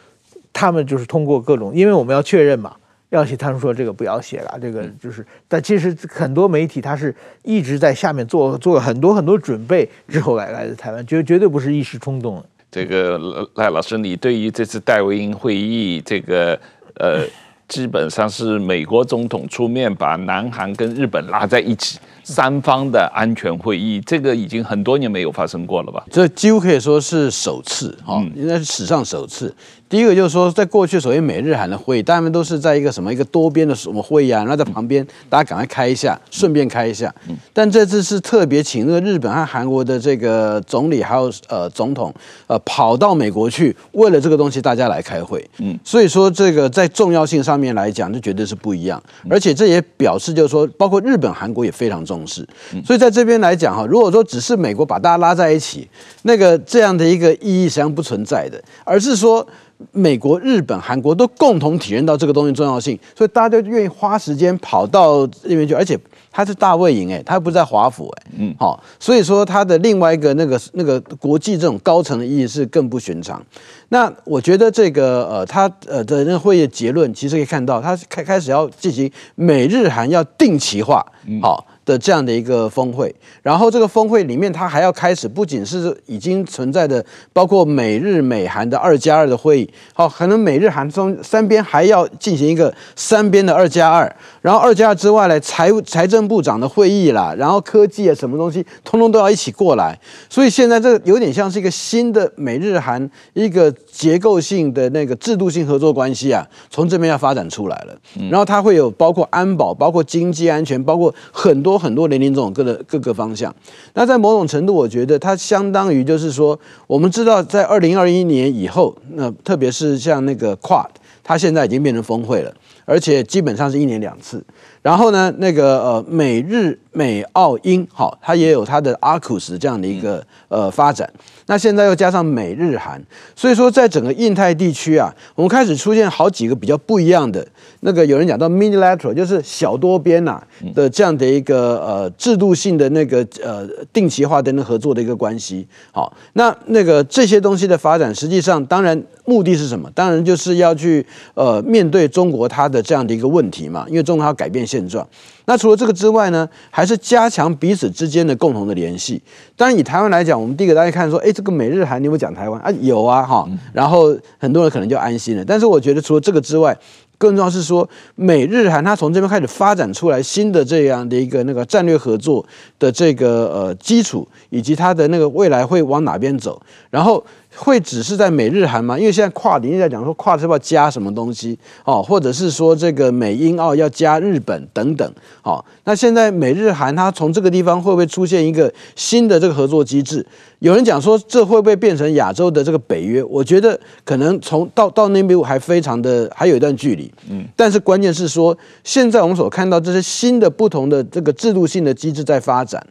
他们就是通过各种，因为我们要确认嘛。要写，他们说这个不要写了，这个就是。但其实很多媒体他是一直在下面做做了很多很多准备之后来来的台湾，绝绝对不是一时冲动。这个赖老师，你对于这次戴维营会议，这个呃，基本上是美国总统出面把南韩跟日本拉在一起，三方的安全会议，这个已经很多年没有发生过了吧？这几乎可以说是首次哈，应该是史上首次。第一个就是说，在过去所谓美日韩的会议，大部分都是在一个什么一个多边的什么会议啊，然后在旁边大家赶快开一下，顺便开一下。但这次是特别请那个日本和韩国的这个总理还有呃总统呃跑到美国去，为了这个东西大家来开会。嗯，所以说这个在重要性上面来讲，这绝对是不一样。而且这也表示就是说，包括日本、韩国也非常重视。所以在这边来讲哈，如果说只是美国把大家拉在一起，那个这样的一个意义实际上不存在的，而是说。美国、日本、韩国都共同体认到这个东西重要性，所以大家都愿意花时间跑到那边去，而且他是大卫营，哎，它不在华府，哎，嗯，好，所以说他的另外一个那个那个国际这种高层的意义是更不寻常。那我觉得这个呃，他呃的那个会议结论，其实可以看到，他开开始要进行美日韩要定期化，好。的这样的一个峰会，然后这个峰会里面，它还要开始，不仅是已经存在的，包括美日美韩的二加二的会议，好，可能美日韩中三边还要进行一个三边的二加二，然后二加二之外呢，财务财政部长的会议啦，然后科技啊什么东西，通通都要一起过来，所以现在这个有点像是一个新的美日韩一个结构性的那个制度性合作关系啊，从这边要发展出来了，然后它会有包括安保，包括经济安全，包括很多。很多年龄这种各的各个方向，那在某种程度，我觉得它相当于就是说，我们知道在二零二一年以后，那特别是像那个 QUAD，它现在已经变成峰会了，而且基本上是一年两次。然后呢，那个呃美日美澳英，好，它也有它的 AUKUS 这样的一个呃发展。那现在又加上美日韩，所以说在整个印太地区啊，我们开始出现好几个比较不一样的那个，有人讲到 minilateral，就是小多边呐的这样的一个呃制度性的那个呃定期化的那合作的一个关系。好，那那个这些东西的发展，实际上当然目的是什么？当然就是要去呃面对中国它的这样的一个问题嘛，因为中国它要改变现状。那除了这个之外呢，还是加强彼此之间的共同的联系。当然，以台湾来讲，我们第一个大家看说，哎，这个美日韩你有没有讲台湾啊？有啊，哈。然后很多人可能就安心了。但是我觉得除了这个之外，更重要是说，美日韩它从这边开始发展出来新的这样的一个那个战略合作的这个呃基础，以及它的那个未来会往哪边走，然后。会只是在美日韩吗？因为现在跨领域在讲说跨是要加什么东西哦，或者是说这个美英澳要加日本等等。哦，那现在美日韩它从这个地方会不会出现一个新的这个合作机制？有人讲说这会不会变成亚洲的这个北约？我觉得可能从到到那边还非常的还有一段距离。嗯，但是关键是说现在我们所看到这些新的不同的这个制度性的机制在发展。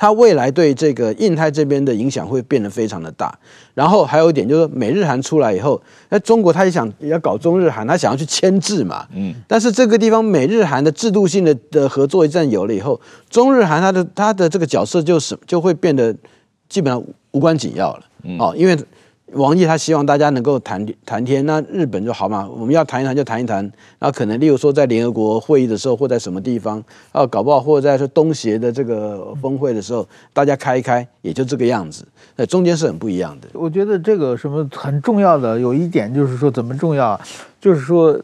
它未来对这个印太这边的影响会变得非常的大，然后还有一点就是美日韩出来以后，那中国他也想也要搞中日韩，他想要去牵制嘛，嗯，但是这个地方美日韩的制度性的的合作一旦有了以后，中日韩它的它的这个角色就是就会变得基本上无关紧要了，哦，因为。王毅他希望大家能够谈谈天，那日本就好嘛，我们要谈一谈就谈一谈，然后可能例如说在联合国会议的时候，或在什么地方，啊，搞不好或者在说东协的这个峰会的时候，大家开一开，也就这个样子，那中间是很不一样的。我觉得这个什么很重要的有一点就是说怎么重要，就是说。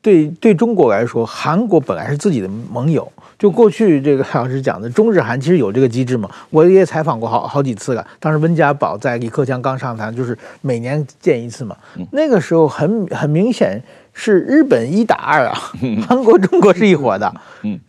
对对中国来说，韩国本来是自己的盟友。就过去这个蔡老师讲的，中日韩其实有这个机制嘛。我也采访过好好几次了。当时温家宝在李克强刚上台，就是每年见一次嘛。那个时候很很明显是日本一打二啊，韩国中国是一伙的。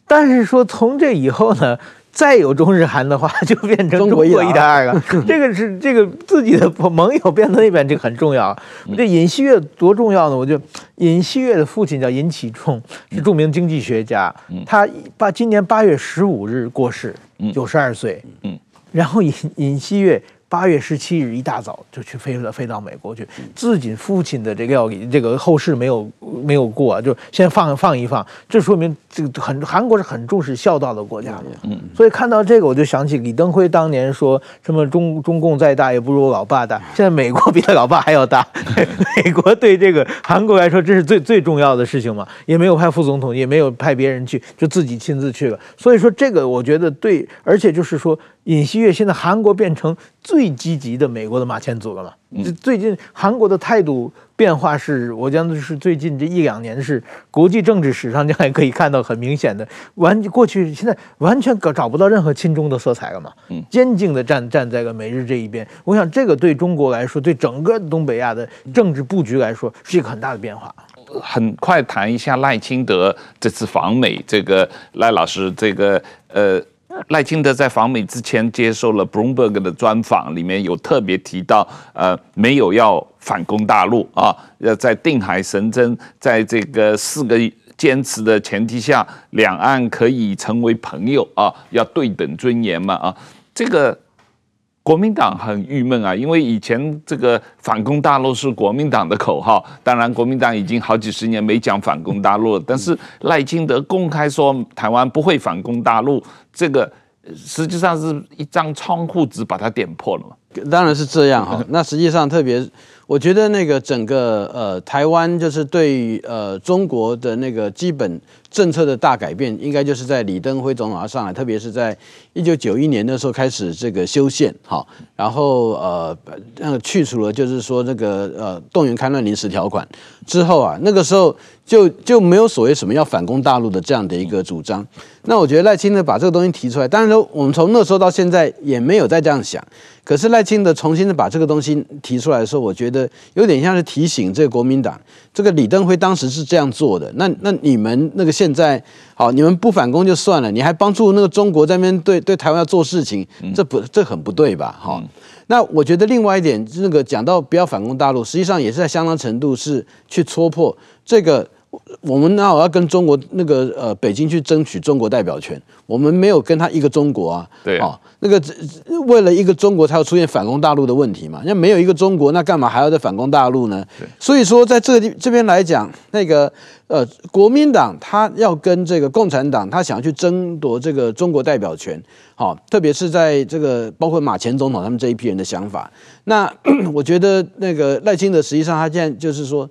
但是说从这以后呢，再有中日韩的话，就变成中国一点二了。这个是这个自己的盟友变到那边，这个很重要。这尹锡悦多重要呢？我就。尹锡悦的父亲叫尹启仲，是著名经济学家，他八今年八月十五日过世，九十二岁。嗯，然后尹尹锡悦。八月十七日一大早就去飞了，飞到美国去。自己父亲的这个要这个后事没有没有过啊，就先放放一放。这说明这个很韩国是很重视孝道的国家。嗯，所以看到这个，我就想起李登辉当年说什么中中共再大也不如我老爸大。现在美国比他老爸还要大。美国对这个韩国来说，这是最最重要的事情嘛，也没有派副总统，也没有派别人去，就自己亲自去了。所以说这个我觉得对，而且就是说。尹锡悦现在韩国变成最积极的美国的马前卒了嘛？最近韩国的态度变化是，我讲的是最近这一两年是国际政治史上你还可以看到很明显的，完过去现在完全搞找不到任何亲中的色彩了嘛？嗯坚定的站站在个美日这一边，我想这个对中国来说，对整个东北亚的政治布局来说是一个很大的变化。很快谈一下赖清德这次访美，这个赖老师，这个呃。赖清德在访美之前接受了 Bloomberg 的专访，里面有特别提到，呃，没有要反攻大陆啊，要在定海神针，在这个四个坚持的前提下，两岸可以成为朋友啊，要对等尊严嘛啊，这个。国民党很郁闷啊，因为以前这个反攻大陆是国民党的口号，当然国民党已经好几十年没讲反攻大陆了。但是赖清德公开说台湾不会反攻大陆，这个实际上是一张窗户纸把它点破了嘛。当然是这样哈。那实际上特别，我觉得那个整个呃台湾就是对呃中国的那个基本。政策的大改变，应该就是在李登辉总统要上来，特别是在一九九一年的时候开始这个修宪，好，然后呃，那个去除了就是说那个呃动员戡乱临时条款之后啊，那个时候就就没有所谓什么要反攻大陆的这样的一个主张。那我觉得赖清德把这个东西提出来，当然说我们从那时候到现在也没有再这样想。可是赖清德重新的把这个东西提出来的时候，我觉得有点像是提醒这个国民党，这个李登辉当时是这样做的。那那你们那个现在好，你们不反攻就算了，你还帮助那个中国在那边对对台湾要做事情，这不这很不对吧？好，那我觉得另外一点，那个讲到不要反攻大陆，实际上也是在相当程度是去戳破这个。我们那我要跟中国那个呃北京去争取中国代表权，我们没有跟他一个中国啊，对啊，哦，那个为了一个中国才会出现反攻大陆的问题嘛，那没有一个中国，那干嘛还要再反攻大陆呢？对，所以说在这个地这边来讲，那个呃国民党他要跟这个共产党，他想要去争夺这个中国代表权，好，哦，特别是在这个包括马前总统他们这一批人的想法，那 我觉得那个赖清德实际上他现在就是说。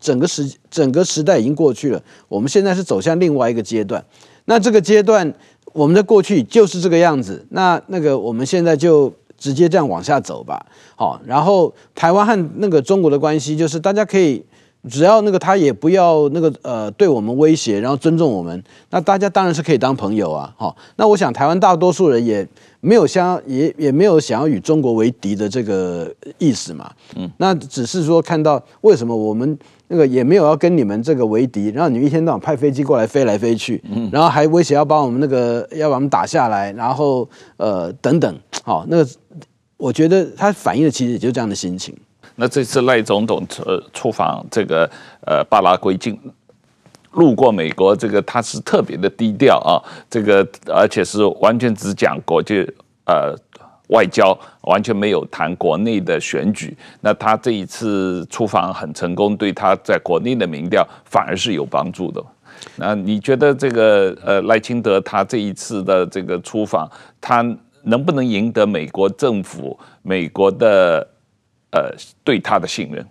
整个时整个时代已经过去了，我们现在是走向另外一个阶段。那这个阶段，我们的过去就是这个样子。那那个我们现在就直接这样往下走吧。好，然后台湾和那个中国的关系，就是大家可以只要那个他也不要那个呃对我们威胁，然后尊重我们，那大家当然是可以当朋友啊。好，那我想台湾大多数人也。没有想也也没有想要与中国为敌的这个意思嘛，嗯，那只是说看到为什么我们那个也没有要跟你们这个为敌，然后你们一天到晚派飞机过来飞来飞去，嗯，然后还威胁要把我们那个要把我们打下来，然后呃等等，好，那个我觉得他反映的其实也就这样的心情。那这次赖总统出出访这个呃巴拉圭境。路过美国，这个他是特别的低调啊，这个而且是完全只讲国际呃外交，完全没有谈国内的选举。那他这一次出访很成功，对他在国内的民调反而是有帮助的。那你觉得这个呃赖清德他这一次的这个出访，他能不能赢得美国政府、美国的呃对他的信任？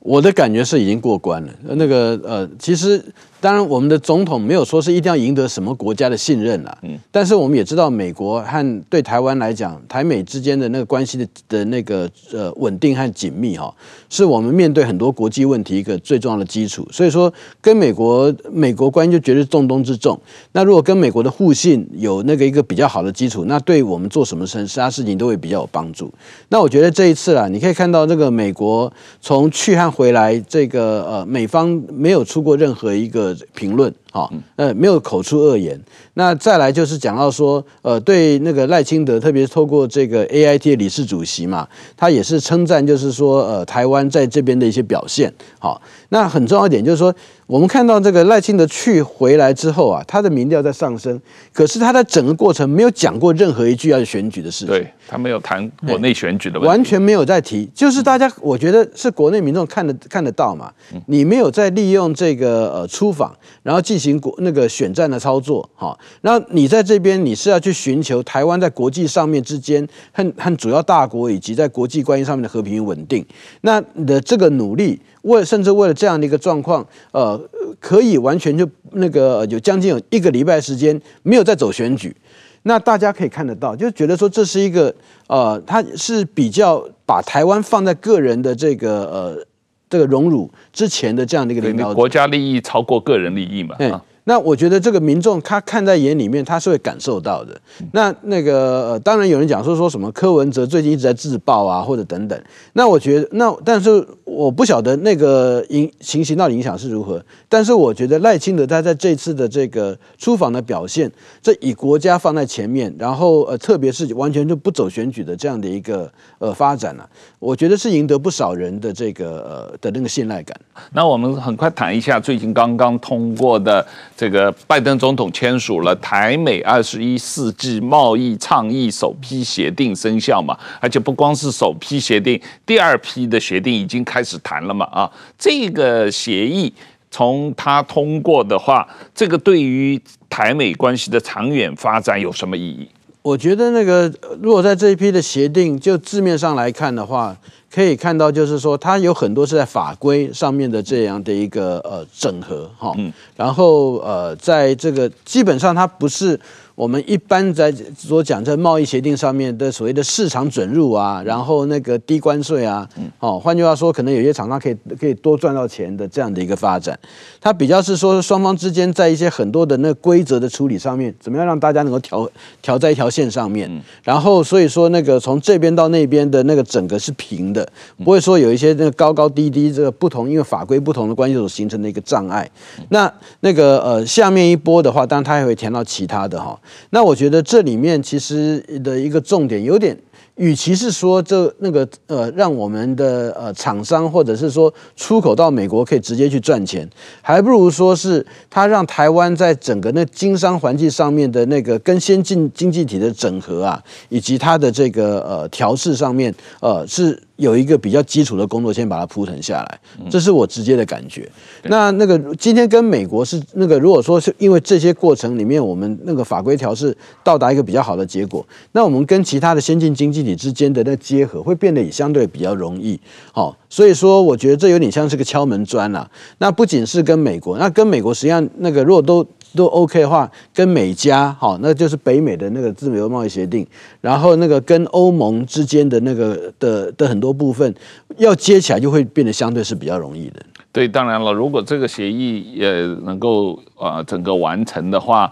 我的感觉是已经过关了。那个呃，其实。当然，我们的总统没有说是一定要赢得什么国家的信任啦。嗯，但是我们也知道，美国和对台湾来讲，台美之间的那个关系的的那个呃稳定和紧密哈，是我们面对很多国际问题一个最重要的基础。所以说，跟美国美国关系就绝对是重中之重。那如果跟美国的互信有那个一个比较好的基础，那对我们做什么事其他事情都会比较有帮助。那我觉得这一次啊，你可以看到这个美国从去和回来，这个呃美方没有出过任何一个。评论，哈，呃，没有口出恶言。那再来就是讲到说，呃，对那个赖清德，特别是透过这个 AIT 的理事主席嘛，他也是称赞，就是说，呃，台湾在这边的一些表现，好。那很重要一点就是说，我们看到这个赖清德去回来之后啊，他的民调在上升，可是他在整个过程没有讲过任何一句要选举的事情，对，他没有谈国内选举的问题，完全没有在提，就是大家我觉得是国内民众看得看得到嘛，你没有在利用这个呃出访，然后进行国那个选战的操作，哈，然后你在这边你是要去寻求台湾在国际上面之间和和主要大国以及在国际关系上面的和平与稳定，那你的这个努力。为甚至为了这样的一个状况，呃，可以完全就那个有将近有一个礼拜时间没有再走选举，那大家可以看得到，就觉得说这是一个呃，他是比较把台湾放在个人的这个呃这个荣辱之前的这样的一个领导，国家利益超过个人利益嘛。对那我觉得这个民众他看在眼里面，他是会感受到的。那那个呃，当然有人讲说说什么柯文哲最近一直在自爆啊，或者等等。那我觉得那但是我不晓得那个影情形到底影响是如何。但是我觉得赖清德他在这次的这个出访的表现，这以国家放在前面，然后呃，特别是完全就不走选举的这样的一个呃发展啊，我觉得是赢得不少人的这个呃的那个信赖感。那我们很快谈一下最近刚刚通过的。这个拜登总统签署了台美二十一世纪贸易倡议首批协定生效嘛，而且不光是首批协定，第二批的协定已经开始谈了嘛啊，这个协议从它通过的话，这个对于台美关系的长远发展有什么意义？我觉得那个如果在这一批的协定就字面上来看的话。可以看到，就是说，它有很多是在法规上面的这样的一个呃整合哈，然后呃，在这个基本上它不是。我们一般在所讲在贸易协定上面的所谓的市场准入啊，然后那个低关税啊，哦，换句话说，可能有些厂商可以可以多赚到钱的这样的一个发展，它比较是说双方之间在一些很多的那规则的处理上面，怎么样让大家能够调调在一条线上面，然后所以说那个从这边到那边的那个整个是平的，不会说有一些那个高高低低这个不同，因为法规不同的关系所形成的一个障碍。那那个呃下面一波的话，当然它也会填到其他的哈。那我觉得这里面其实的一个重点有点，与其是说这那个呃让我们的呃厂商或者是说出口到美国可以直接去赚钱，还不如说是它让台湾在整个那经商环境上面的那个跟先进经济体的整合啊，以及它的这个呃调试上面呃是。有一个比较基础的工作，先把它铺陈下来，这是我直接的感觉。那那个今天跟美国是那个，如果说是因为这些过程里面，我们那个法规调试到达一个比较好的结果，那我们跟其他的先进经济体之间的那结合会变得也相对比较容易。好，所以说我觉得这有点像是个敲门砖呐。那不仅是跟美国，那跟美国实际上那个如果都。都 OK 的话，跟美加好，那就是北美的那个自由贸易协定，然后那个跟欧盟之间的那个的的很多部分要接起来，就会变得相对是比较容易的。对，当然了，如果这个协议也能够呃整个完成的话，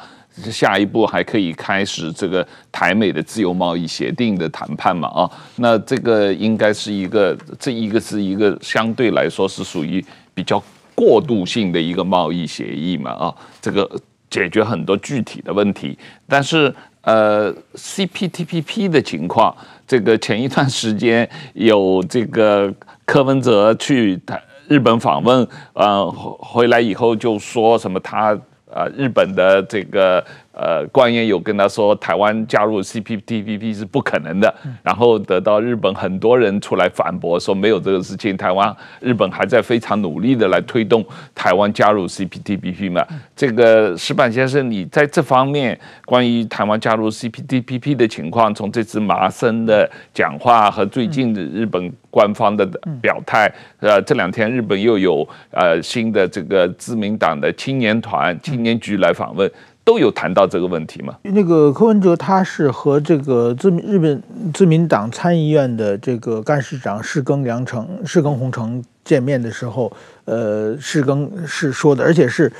下一步还可以开始这个台美的自由贸易协定的谈判嘛啊，那这个应该是一个这一个是一个相对来说是属于比较过渡性的一个贸易协议嘛啊，这个。解决很多具体的问题，但是呃，CPTPP 的情况，这个前一段时间有这个柯文哲去日本访问，呃，回来以后就说什么他啊日本的这个。呃，官员有跟他说，台湾加入 CPTPP 是不可能的，然后得到日本很多人出来反驳，说没有这个事情。台湾、日本还在非常努力的来推动台湾加入 CPTPP 嘛。这个石板先生，你在这方面关于台湾加入 CPTPP 的情况，从这次麻生的讲话和最近的日本官方的表态，呃，这两天日本又有呃新的这个自民党的青年团、青年局来访问。都有谈到这个问题吗？那个柯文哲他是和这个自日本自民党参议院的这个干事长世耕良成、世耕宏成见面的时候，呃，世耕是说的，而且是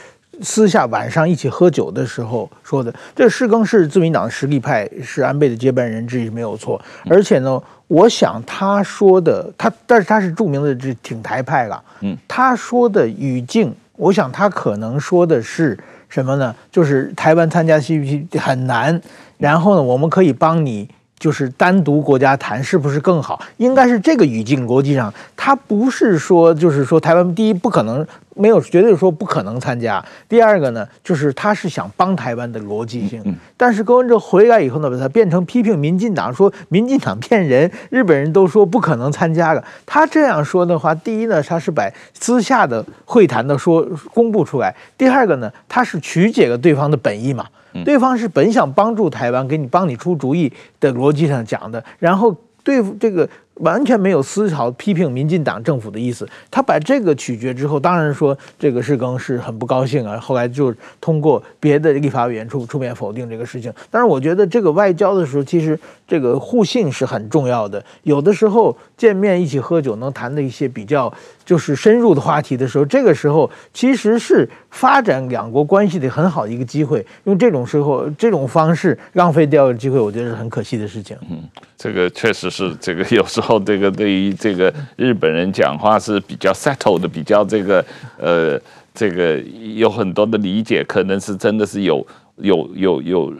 私下晚上一起喝酒的时候说的。这世耕是自民党实力派，是安倍的接班人之一，没有错。而且呢，我想他说的，他但是他是著名的这挺台派了。嗯，他说的语境，我想他可能说的是什么呢？就是台湾参加 CPT 很难，然后呢，我们可以帮你。就是单独国家谈是不是更好？应该是这个语境。国际上，他不是说，就是说台湾第一不可能没有绝对说不可能参加。第二个呢，就是他是想帮台湾的逻辑性。但是柯文哲回来以后呢，把它变成批评民进党，说民进党骗人，日本人都说不可能参加了。他这样说的话，第一呢，他是把私下的会谈的说公布出来；第二个呢，他是曲解了对方的本意嘛。对方是本想帮助台湾，给你帮你出主意的逻辑上讲的，然后对付这个。完全没有丝毫批评民进党政府的意思。他把这个取决之后，当然说这个事更是很不高兴啊。后来就通过别的立法委员出出面否定这个事情。但是我觉得这个外交的时候，其实这个互信是很重要的。有的时候见面一起喝酒，能谈的一些比较就是深入的话题的时候，这个时候其实是发展两国关系的很好的一个机会。用这种时候这种方式浪费掉的机会，我觉得是很可惜的事情。嗯，这个确实是这个有时候。这个对于这个日本人讲话是比较 settled 的，比较这个呃，这个有很多的理解，可能是真的是有有有有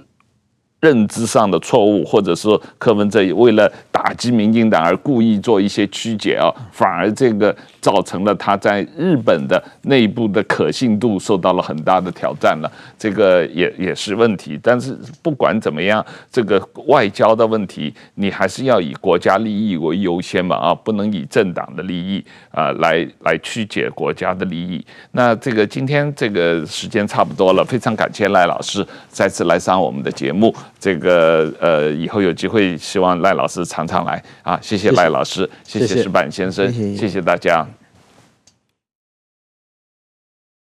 认知上的错误，或者说柯文哲为了打击民进党而故意做一些曲解啊，反而这个。造成了他在日本的内部的可信度受到了很大的挑战了，这个也也是问题。但是不管怎么样，这个外交的问题，你还是要以国家利益为优先嘛啊，不能以政党的利益啊来来曲解国家的利益。那这个今天这个时间差不多了，非常感谢赖老师再次来上我们的节目。这个呃以后有机会，希望赖老师常常来啊。谢谢赖老师，谢谢石板先生，谢谢大家。